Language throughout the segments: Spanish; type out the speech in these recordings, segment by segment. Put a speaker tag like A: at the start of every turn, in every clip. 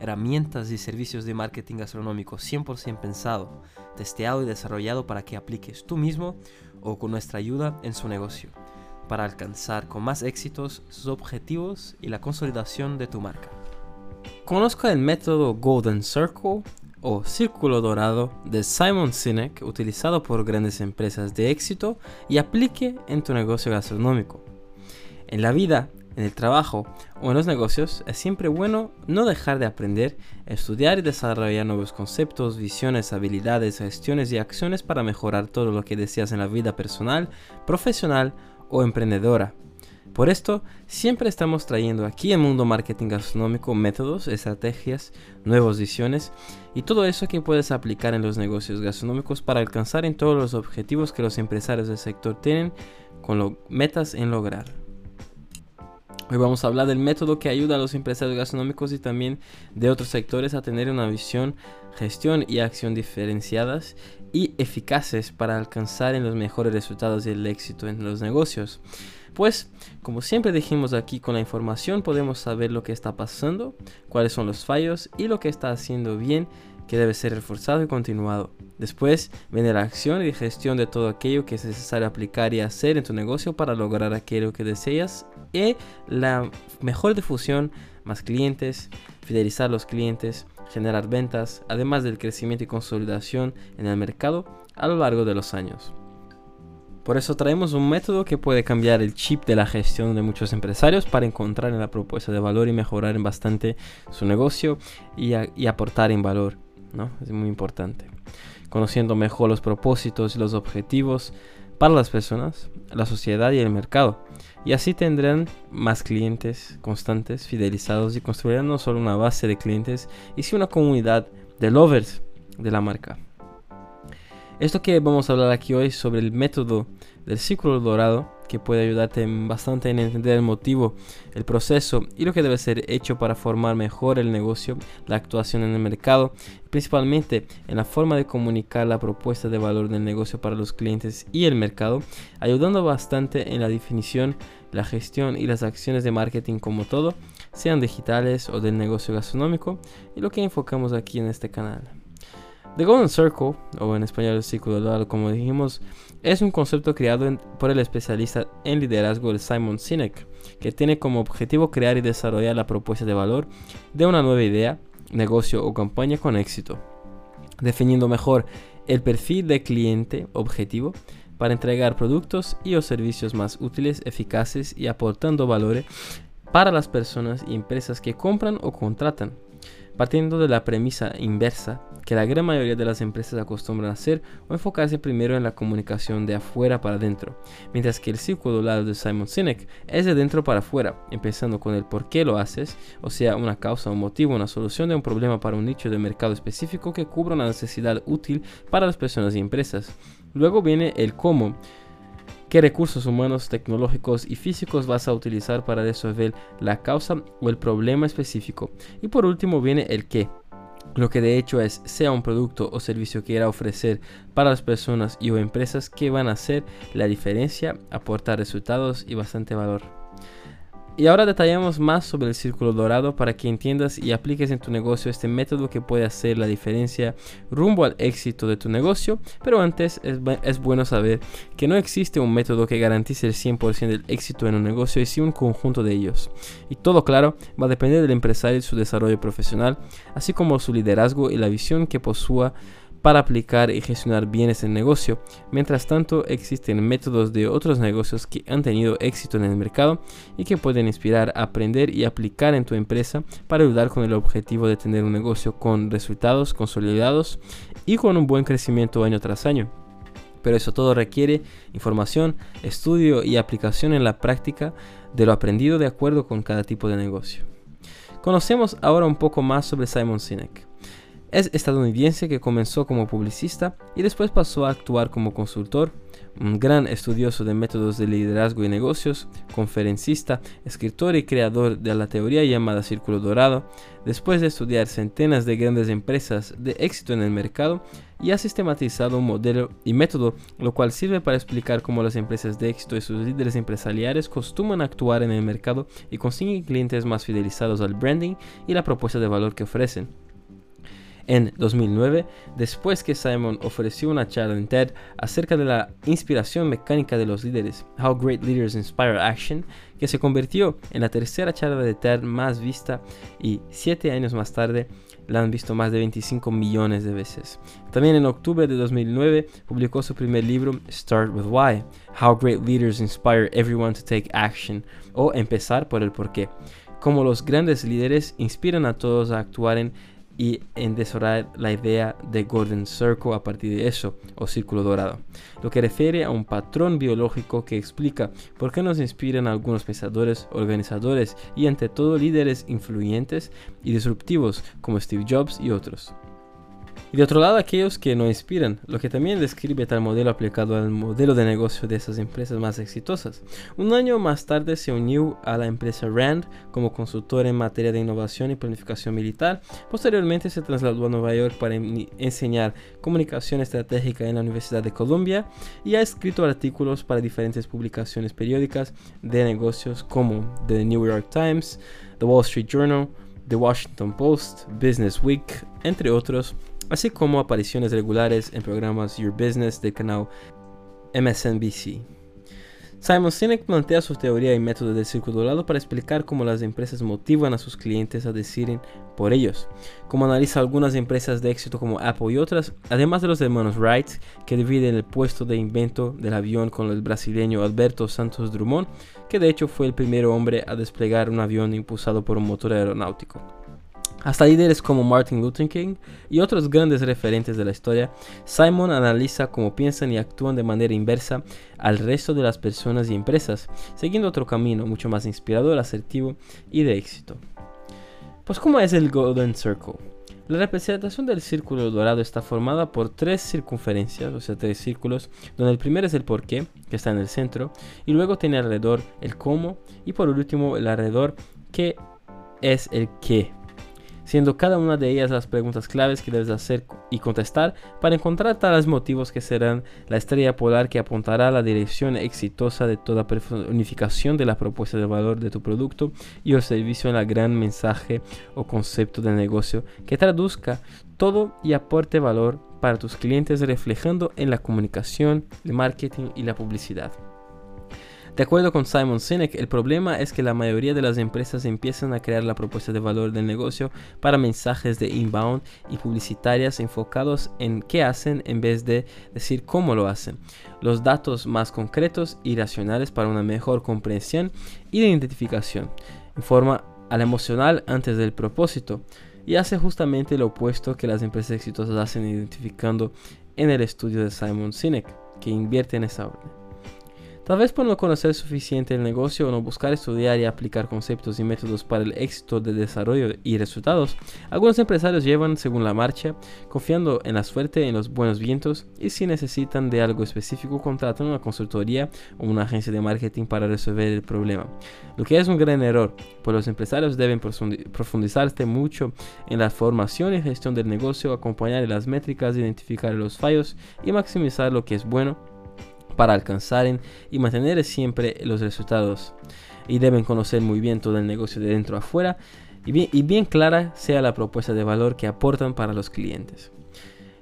A: herramientas y servicios de marketing gastronómico 100% pensado, testeado y desarrollado para que apliques tú mismo o con nuestra ayuda en su negocio, para alcanzar con más éxitos sus objetivos y la consolidación de tu marca. Conozca el método Golden Circle o Círculo Dorado de Simon Sinek utilizado por grandes empresas de éxito y aplique en tu negocio gastronómico. En la vida en el trabajo o en los negocios, es siempre bueno no dejar de aprender, estudiar y desarrollar nuevos conceptos, visiones, habilidades, gestiones y acciones para mejorar todo lo que deseas en la vida personal, profesional o emprendedora. Por esto, siempre estamos trayendo aquí en Mundo Marketing Gastronómico métodos, estrategias, nuevas visiones y todo eso que puedes aplicar en los negocios gastronómicos para alcanzar en todos los objetivos que los empresarios del sector tienen con metas en lograr. Hoy vamos a hablar del método que ayuda a los empresarios gastronómicos y también de otros sectores a tener una visión, gestión y acción diferenciadas y eficaces para alcanzar en los mejores resultados y el éxito en los negocios. Pues, como siempre dijimos aquí con la información, podemos saber lo que está pasando, cuáles son los fallos y lo que está haciendo bien que debe ser reforzado y continuado. Después viene la acción y gestión de todo aquello que es necesario aplicar y hacer en tu negocio para lograr aquello que deseas y la mejor difusión, más clientes, fidelizar los clientes, generar ventas, además del crecimiento y consolidación en el mercado a lo largo de los años. Por eso traemos un método que puede cambiar el chip de la gestión de muchos empresarios para encontrar en la propuesta de valor y mejorar en bastante su negocio y, y aportar en valor. ¿No? Es muy importante. Conociendo mejor los propósitos y los objetivos para las personas, la sociedad y el mercado. Y así tendrán más clientes constantes, fidelizados y construirán no solo una base de clientes, y una comunidad de lovers de la marca. Esto que vamos a hablar aquí hoy sobre el método del círculo dorado que puede ayudarte bastante en entender el motivo, el proceso y lo que debe ser hecho para formar mejor el negocio, la actuación en el mercado, principalmente en la forma de comunicar la propuesta de valor del negocio para los clientes y el mercado, ayudando bastante en la definición, la gestión y las acciones de marketing como todo, sean digitales o del negocio gastronómico, y lo que enfocamos aquí en este canal. The Golden Circle, o en español el círculo dorado, como dijimos, es un concepto creado por el especialista en liderazgo Simon Sinek, que tiene como objetivo crear y desarrollar la propuesta de valor de una nueva idea, negocio o campaña con éxito, definiendo mejor el perfil de cliente objetivo para entregar productos y o servicios más útiles, eficaces y aportando valores para las personas y empresas que compran o contratan partiendo de la premisa inversa que la gran mayoría de las empresas acostumbran hacer o enfocarse primero en la comunicación de afuera para adentro, mientras que el círculo lado de Simon Sinek es de dentro para afuera, empezando con el por qué lo haces, o sea, una causa, un motivo, una solución de un problema para un nicho de mercado específico que cubra una necesidad útil para las personas y empresas. Luego viene el cómo, qué recursos humanos, tecnológicos y físicos vas a utilizar para resolver la causa o el problema específico. Y por último viene el qué. Lo que de hecho es sea un producto o servicio que irá a ofrecer para las personas y o empresas que van a hacer la diferencia, aportar resultados y bastante valor. Y ahora detallamos más sobre el círculo dorado para que entiendas y apliques en tu negocio este método que puede hacer la diferencia rumbo al éxito de tu negocio. Pero antes es, bueno saber que no existe un método que garantice el 100% del éxito en un negocio y sí un conjunto de ellos. Y todo claro, va a depender del empresario y su desarrollo profesional, así como su liderazgo y la visión que posúa para aplicar y gestionar bien ese negocio. Mientras tanto, existen métodos de otros negocios que han tenido éxito en el mercado y que pueden inspirar aprender y aplicar en tu empresa para ayudar con el objetivo de tener un negocio con resultados consolidados y con un buen crecimiento año tras año. Pero eso todo requiere información, estudio y aplicación en la práctica de lo aprendido de acuerdo con cada tipo de negocio. Conocemos ahora un poco más sobre Simon Sinek. Es estadounidense que comenzó como publicista y después pasó a actuar como consultor, un gran estudioso de métodos de liderazgo y negocios, conferencista, escritor y creador de la teoría llamada Círculo Dorado, después de estudiar centenas de grandes empresas de éxito en el mercado, y ha sistematizado un modelo y método, lo cual sirve para explicar cómo las empresas de éxito y sus líderes empresariales costuman actuar en el mercado y consiguen clientes más fidelizados al branding y la propuesta de valor que ofrecen en 2009, después que Simon ofreció una charla en TED acerca de la inspiración mecánica de los líderes, How Great Leaders Inspire Action, que se convirtió en la tercera charla de TED más vista y siete años más tarde la han visto más de 25 millones de veces. También en octubre de 2009 publicó su primer libro Start with Why, How Great Leaders Inspire Everyone to Take Action, o Empezar por el porqué. Cómo los grandes líderes inspiran a todos a actuar en y en desarrollar la idea de Golden Circle a partir de eso, o círculo dorado, lo que refiere a un patrón biológico que explica por qué nos inspiran algunos pensadores, organizadores y ante todo líderes influyentes y disruptivos como Steve Jobs y otros. Y de otro lado, aquellos que no inspiran, lo que también describe tal modelo aplicado al modelo de negocio de esas empresas más exitosas. Un año más tarde se unió a la empresa RAND como consultor en materia de innovación y planificación militar. Posteriormente se trasladó a Nueva York para enseñar comunicación estratégica en la Universidad de Columbia y ha escrito artículos para diferentes publicaciones periódicas de negocios como The New York Times, The Wall Street Journal, The Washington Post, Business Week, entre otros así como apariciones regulares en programas Your Business del canal MSNBC. Simon Sinek plantea su teoría y método del círculo dorado para explicar cómo las empresas motivan a sus clientes a decidir por ellos, como analiza algunas empresas de éxito como Apple y otras, además de los hermanos Wright, que dividen el puesto de invento del avión con el brasileño Alberto Santos Drummond, que de hecho fue el primer hombre a desplegar un avión impulsado por un motor aeronáutico. Hasta líderes como Martin Luther King y otros grandes referentes de la historia, Simon analiza cómo piensan y actúan de manera inversa al resto de las personas y empresas, siguiendo otro camino mucho más inspirador, asertivo y de éxito. Pues ¿cómo es el Golden Circle? La representación del círculo dorado está formada por tres circunferencias, o sea, tres círculos, donde el primero es el porqué, que está en el centro, y luego tiene alrededor el cómo, y por último el alrededor, que es el qué, siendo cada una de ellas las preguntas claves que debes hacer y contestar para encontrar tales motivos que serán la estrella polar que apuntará a la dirección exitosa de toda personificación de la propuesta de valor de tu producto y o servicio en el gran mensaje o concepto de negocio que traduzca todo y aporte valor para tus clientes reflejando en la comunicación, el marketing y la publicidad. De acuerdo con Simon Sinek, el problema es que la mayoría de las empresas empiezan a crear la propuesta de valor del negocio para mensajes de inbound y publicitarias enfocados en qué hacen en vez de decir cómo lo hacen. Los datos más concretos y racionales para una mejor comprensión y de identificación. Informa al emocional antes del propósito y hace justamente lo opuesto que las empresas exitosas hacen identificando en el estudio de Simon Sinek, que invierte en esa orden. Tal vez por no conocer suficiente el negocio o no buscar estudiar y aplicar conceptos y métodos para el éxito de desarrollo y resultados, algunos empresarios llevan según la marcha, confiando en la suerte, en los buenos vientos y si necesitan de algo específico contratan una consultoría o una agencia de marketing para resolver el problema. Lo que es un gran error, pues los empresarios deben profundizarse mucho en la formación y gestión del negocio, acompañar las métricas, identificar los fallos y maximizar lo que es bueno para alcanzar y mantener siempre los resultados. Y deben conocer muy bien todo el negocio de dentro a afuera y bien, y bien clara sea la propuesta de valor que aportan para los clientes.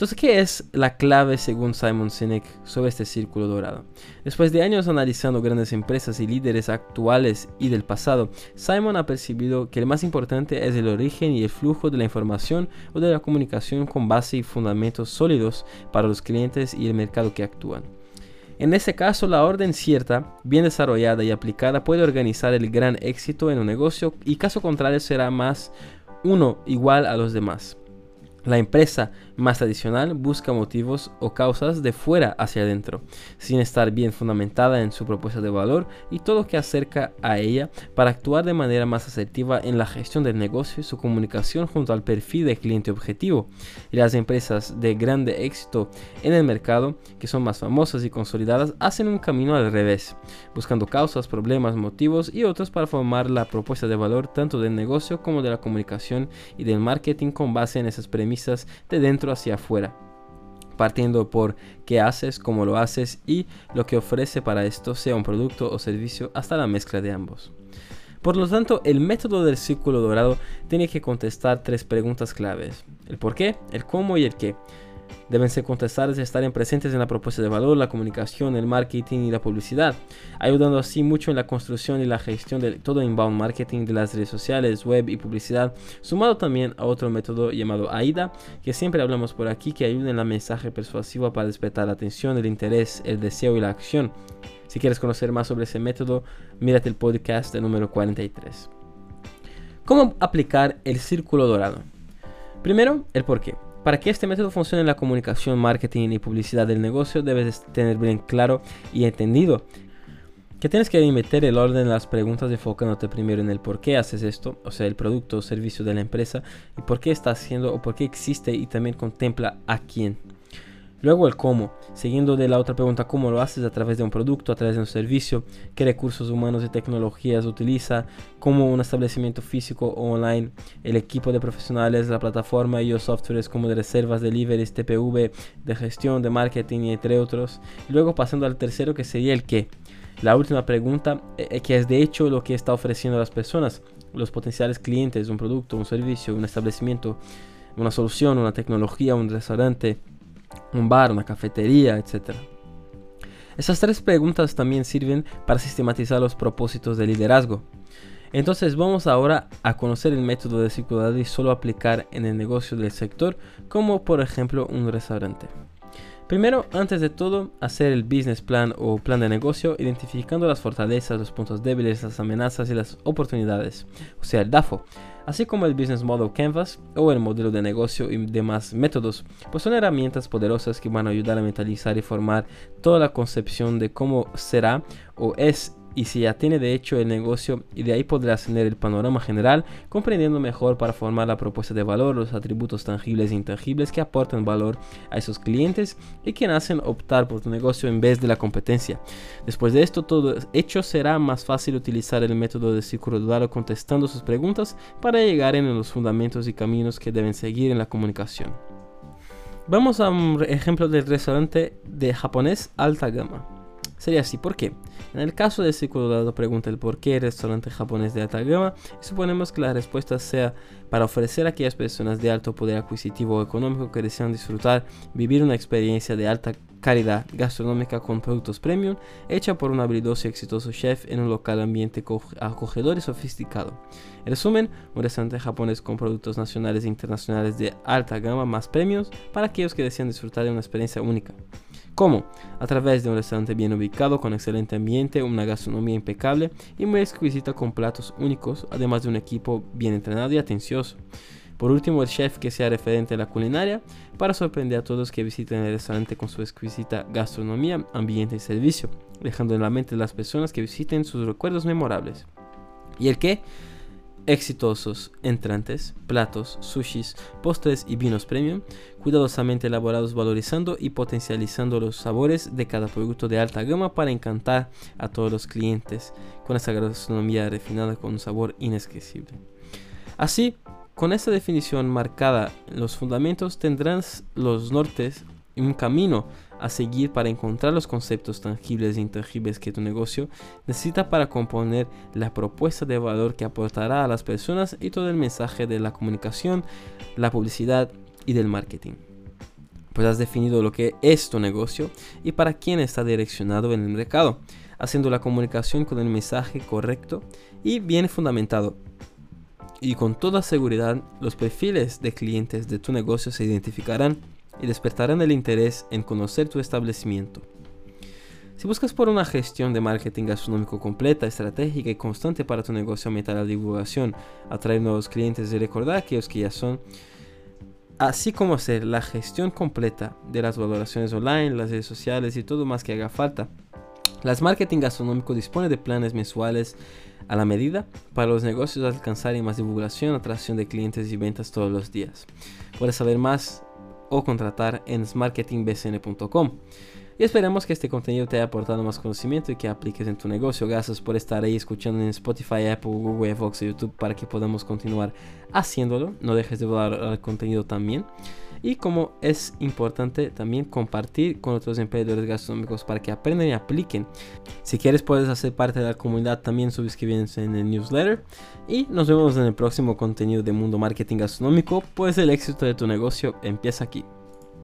A: Entonces, ¿qué es la clave según Simon Sinek sobre este círculo dorado? Después de años analizando grandes empresas y líderes actuales y del pasado, Simon ha percibido que el más importante es el origen y el flujo de la información o de la comunicación con base y fundamentos sólidos para los clientes y el mercado que actúan. En este caso, la orden cierta, bien desarrollada y aplicada puede organizar el gran éxito en un negocio y caso contrario será más uno igual a los demás. La empresa más tradicional busca motivos o causas de fuera hacia adentro, sin estar bien fundamentada en su propuesta de valor y todo lo que acerca a ella para actuar de manera más asertiva en la gestión del negocio y su comunicación junto al perfil de cliente objetivo. Y las empresas de grande éxito en el mercado, que son más famosas y consolidadas, hacen un camino al revés, buscando causas, problemas, motivos y otros para formar la propuesta de valor tanto del negocio como de la comunicación y del marketing con base en esas premisas de dentro hacia afuera partiendo por qué haces, cómo lo haces y lo que ofrece para esto, sea un producto o servicio, hasta la mezcla de ambos. Por lo tanto, el método del círculo dorado tiene que contestar tres preguntas claves. El por qué, el cómo y el qué deben ser contestadas y estar presentes en la propuesta de valor, la comunicación, el marketing y la publicidad, ayudando así mucho en la construcción y la gestión de todo inbound marketing de las redes sociales, web y publicidad, sumado también a otro método llamado AIDA, que siempre hablamos por aquí, que ayuda en la mensaje persuasivo para despertar la atención, el interés, el deseo y la acción. Si quieres conocer más sobre ese método, mírate el podcast número 43. ¿Cómo aplicar el círculo dorado? Primero, el por qué. Para que este método funcione en la comunicación, marketing y publicidad del negocio, debes tener bien claro y entendido que tienes que meter el orden en las preguntas enfocándote primero en el por qué haces esto, o sea, el producto o servicio de la empresa, y por qué está haciendo o por qué existe y también contempla a quién. Luego el cómo, siguiendo de la otra pregunta, cómo lo haces a través de un producto, a través de un servicio, qué recursos humanos y tecnologías utiliza, cómo un establecimiento físico o online, el equipo de profesionales, la plataforma y los softwares como de reservas, deliveries, TPV, de gestión, de marketing entre otros. Luego pasando al tercero que sería el qué. La última pregunta, eh, eh, que es de hecho lo que está ofreciendo a las personas, los potenciales clientes, un producto, un servicio, un establecimiento, una solución, una tecnología, un restaurante un bar, una cafetería, etc. Esas tres preguntas también sirven para sistematizar los propósitos de liderazgo. Entonces vamos ahora a conocer el método de circularidad y solo aplicar en el negocio del sector, como por ejemplo un restaurante. Primero, antes de todo, hacer el business plan o plan de negocio, identificando las fortalezas, los puntos débiles, las amenazas y las oportunidades, o sea, el DAFO, así como el Business Model Canvas o el modelo de negocio y demás métodos, pues son herramientas poderosas que van a ayudar a mentalizar y formar toda la concepción de cómo será o es y si ya tiene de hecho el negocio y de ahí podrás tener el panorama general comprendiendo mejor para formar la propuesta de valor, los atributos tangibles e intangibles que aportan valor a esos clientes y que hacen optar por tu negocio en vez de la competencia. Después de esto todo hecho será más fácil utilizar el método de círculo dorado contestando sus preguntas para llegar en los fundamentos y caminos que deben seguir en la comunicación. Vamos a un ejemplo del restaurante de japonés alta gama. Sería así, ¿por qué? En el caso de círculo dado pregunta el por qué el restaurante japonés de alta gama y suponemos que la respuesta sea para ofrecer a aquellas personas de alto poder adquisitivo o económico que desean disfrutar, vivir una experiencia de alta calidad gastronómica con productos premium hecha por un habilidoso y exitoso chef en un local ambiente acogedor y sofisticado. En resumen, un restaurante japonés con productos nacionales e internacionales de alta gama más premios para aquellos que desean disfrutar de una experiencia única. ¿Cómo? A través de un restaurante bien ubicado, con excelente ambiente, una gastronomía impecable y muy exquisita con platos únicos, además de un equipo bien entrenado y atencioso. Por último, el chef que sea referente a la culinaria para sorprender a todos que visiten el restaurante con su exquisita gastronomía, ambiente y servicio, dejando en la mente de las personas que visiten sus recuerdos memorables. ¿Y el qué? Exitosos entrantes, platos, sushis, postres y vinos premium, cuidadosamente elaborados valorizando y potencializando los sabores de cada producto de alta gama para encantar a todos los clientes con esa gastronomía refinada con un sabor inesquecible. Así, con esta definición marcada los fundamentos tendrás los nortes un camino a seguir para encontrar los conceptos tangibles e intangibles que tu negocio necesita para componer la propuesta de valor que aportará a las personas y todo el mensaje de la comunicación, la publicidad y del marketing. Pues has definido lo que es tu negocio y para quién está direccionado en el mercado, haciendo la comunicación con el mensaje correcto y bien fundamentado. Y con toda seguridad, los perfiles de clientes de tu negocio se identificarán y despertarán el interés en conocer tu establecimiento. Si buscas por una gestión de marketing gastronómico completa, estratégica y constante para tu negocio, aumentar la divulgación, atraer nuevos clientes y recordar a aquellos que ya son, así como hacer la gestión completa de las valoraciones online, las redes sociales y todo más que haga falta. Las Marketing Gastronómico dispone de planes mensuales a la medida para los negocios alcanzar más divulgación, atracción de clientes y ventas todos los días. Puedes saber más o contratar en marketingbcn.com. Y esperamos que este contenido te haya aportado más conocimiento y que apliques en tu negocio. Gracias por estar ahí escuchando en Spotify, Apple, Google, Fox y YouTube para que podamos continuar haciéndolo. No dejes de dar al contenido también. Y como es importante también compartir con otros emprendedores gastronómicos para que aprendan y apliquen. Si quieres puedes hacer parte de la comunidad también suscribiéndose en el newsletter. Y nos vemos en el próximo contenido de Mundo Marketing Gastronómico, pues el éxito de tu negocio empieza aquí.